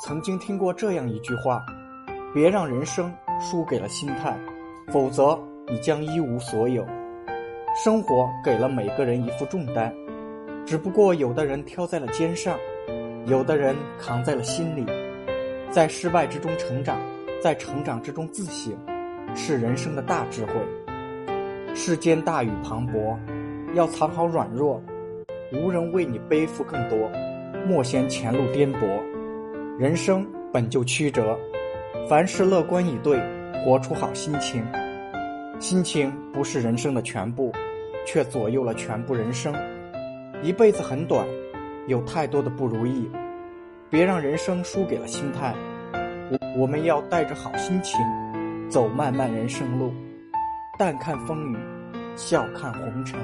曾经听过这样一句话：别让人生输给了心态，否则你将一无所有。生活给了每个人一副重担，只不过有的人挑在了肩上，有的人扛在了心里。在失败之中成长，在成长之中自省，是人生的大智慧。世间大雨磅礴，要藏好软弱，无人为你背负更多，莫嫌前路颠簸。人生本就曲折，凡事乐观以对，活出好心情。心情不是人生的全部，却左右了全部人生。一辈子很短，有太多的不如意，别让人生输给了心态。我我们要带着好心情，走漫漫人生路，淡看风雨，笑看红尘。